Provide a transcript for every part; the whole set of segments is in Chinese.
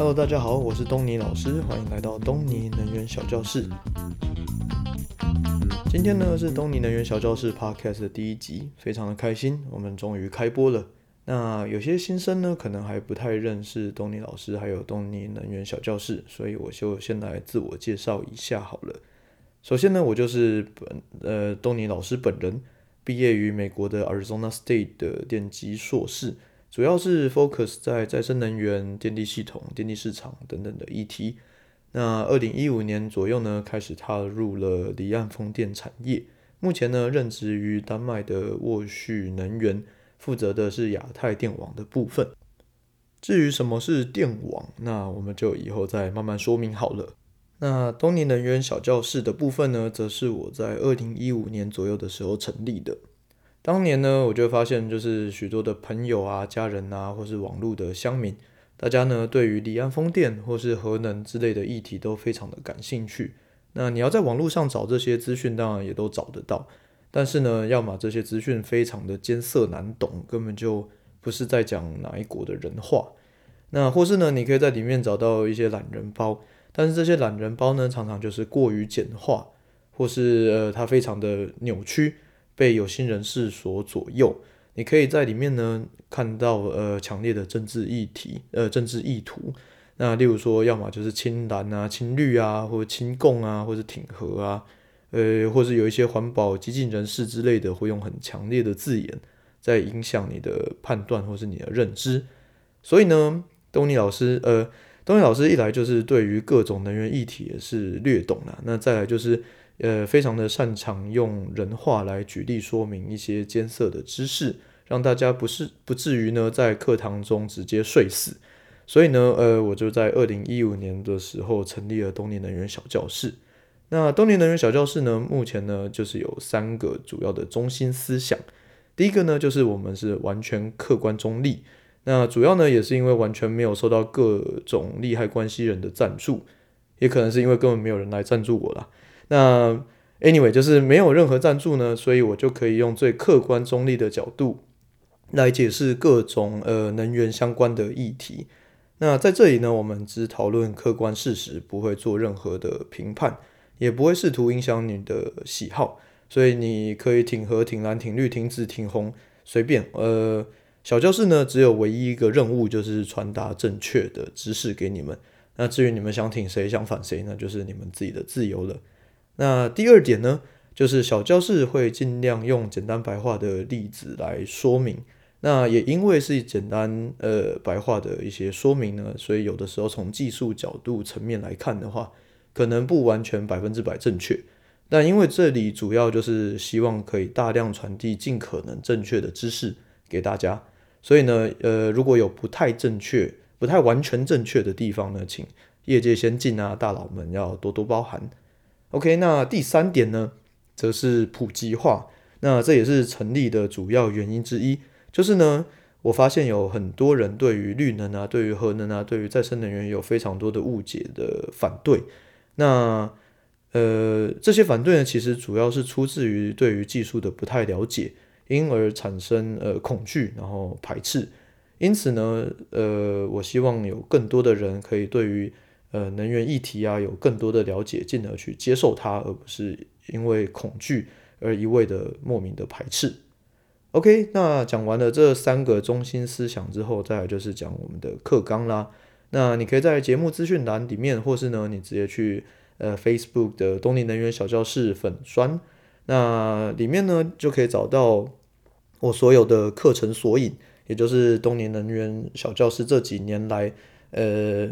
Hello，大家好，我是东尼老师，欢迎来到东尼能源小教室。今天呢是东尼能源小教室 Podcast 的第一集，非常的开心，我们终于开播了。那有些新生呢，可能还不太认识东尼老师，还有东尼能源小教室，所以我就先来自我介绍一下好了。首先呢，我就是本呃东尼老师本人，毕业于美国的 Arizona State 的电机硕士。主要是 focus 在再生能源、电力系统、电力市场等等的议题。那二零一五年左右呢，开始踏入了离岸风电产业。目前呢，任职于丹麦的沃旭能源，负责的是亚太电网的部分。至于什么是电网，那我们就以后再慢慢说明好了。那东尼能源小教室的部分呢，则是我在二零一五年左右的时候成立的。当年呢，我就发现，就是许多的朋友啊、家人啊，或是网络的乡民，大家呢对于离岸风电或是核能之类的议题都非常的感兴趣。那你要在网络上找这些资讯，当然也都找得到。但是呢，要么这些资讯非常的艰涩难懂，根本就不是在讲哪一国的人话。那或是呢，你可以在里面找到一些懒人包，但是这些懒人包呢，常常就是过于简化，或是呃，它非常的扭曲。被有心人士所左右，你可以在里面呢看到呃强烈的政治议题，呃政治意图。那例如说，要么就是亲蓝啊、亲绿啊，或者亲共啊，或者挺和啊，呃，或是有一些环保激进人士之类的，会用很强烈的字眼在影响你的判断或是你的认知。所以呢，东尼老师，呃，东尼老师一来就是对于各种能源议题也是略懂啦，那再来就是。呃，非常的擅长用人话来举例说明一些艰涩的知识，让大家不是不至于呢在课堂中直接睡死。所以呢，呃，我就在二零一五年的时候成立了东尼能源小教室。那东尼能源小教室呢，目前呢就是有三个主要的中心思想。第一个呢，就是我们是完全客观中立。那主要呢也是因为完全没有受到各种利害关系人的赞助，也可能是因为根本没有人来赞助我啦。那 anyway 就是没有任何赞助呢，所以我就可以用最客观中立的角度来解释各种呃能源相关的议题。那在这里呢，我们只讨论客观事实，不会做任何的评判，也不会试图影响你的喜好。所以你可以挺和、挺蓝、挺绿、挺紫、挺红，随便。呃，小教室呢，只有唯一一个任务，就是传达正确的知识给你们。那至于你们想挺谁、想反谁，那就是你们自己的自由了。那第二点呢，就是小教室会尽量用简单白话的例子来说明。那也因为是简单呃白话的一些说明呢，所以有的时候从技术角度层面来看的话，可能不完全百分之百正确。但因为这里主要就是希望可以大量传递尽可能正确的知识给大家，所以呢，呃，如果有不太正确、不太完全正确的地方呢，请业界先进啊大佬们要多多包涵。OK，那第三点呢，则是普及化。那这也是成立的主要原因之一。就是呢，我发现有很多人对于绿能啊、对于核能啊、对于再生能源有非常多的误解的反对。那呃，这些反对呢，其实主要是出自于对于技术的不太了解，因而产生呃恐惧，然后排斥。因此呢，呃，我希望有更多的人可以对于呃，能源议题啊，有更多的了解，进而去接受它，而不是因为恐惧而一味的莫名的排斥。OK，那讲完了这三个中心思想之后，再来就是讲我们的课纲啦。那你可以在节目资讯栏里面，或是呢，你直接去呃 Facebook 的东尼能源小教室粉专，那里面呢就可以找到我所有的课程索引，也就是东尼能源小教室这几年来呃。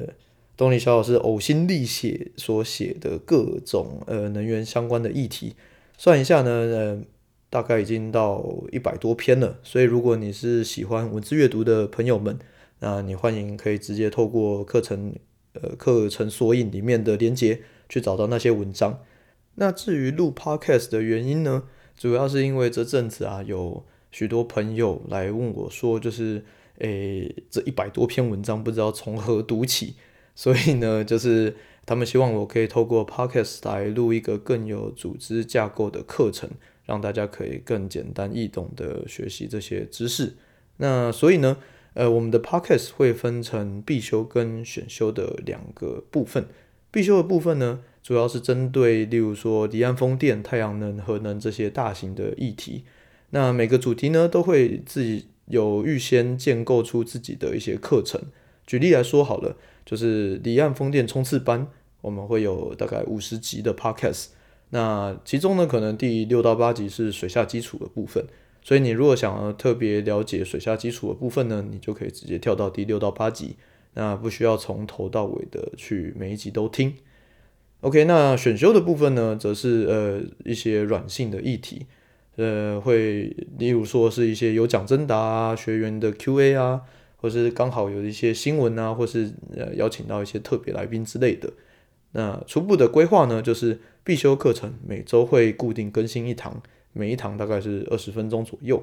东尼小老师呕心沥血所写的各种呃能源相关的议题，算一下呢，呃，大概已经到一百多篇了。所以如果你是喜欢文字阅读的朋友们，那你欢迎可以直接透过课程呃课程索引里面的连接去找到那些文章。那至于录 Podcast 的原因呢，主要是因为这阵子啊，有许多朋友来问我说，就是诶这一百多篇文章不知道从何读起。所以呢，就是他们希望我可以透过 Podcast 来录一个更有组织架构的课程，让大家可以更简单易懂的学习这些知识。那所以呢，呃，我们的 podcast 会分成必修跟选修的两个部分。必修的部分呢，主要是针对例如说离岸风电、太阳能、核能这些大型的议题。那每个主题呢，都会自己有预先建构出自己的一些课程。举例来说好了，就是离岸风电冲刺班，我们会有大概五十集的 podcast。那其中呢，可能第六到八集是水下基础的部分。所以你如果想要特别了解水下基础的部分呢，你就可以直接跳到第六到八集，那不需要从头到尾的去每一集都听。OK，那选修的部分呢，则是呃一些软性的议题，呃会例如说是一些有奖征答啊、学员的 QA 啊，或是刚好有一些新闻啊，或是呃邀请到一些特别来宾之类的。那初步的规划呢，就是必修课程每周会固定更新一堂。每一堂大概是二十分钟左右。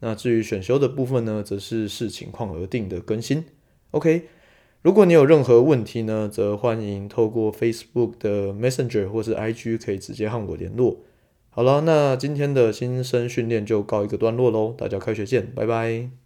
那至于选修的部分呢，则是视情况而定的更新。OK，如果你有任何问题呢，则欢迎透过 Facebook 的 Messenger 或是 IG 可以直接和我联络。好了，那今天的新生训练就告一个段落喽，大家开学见，拜拜。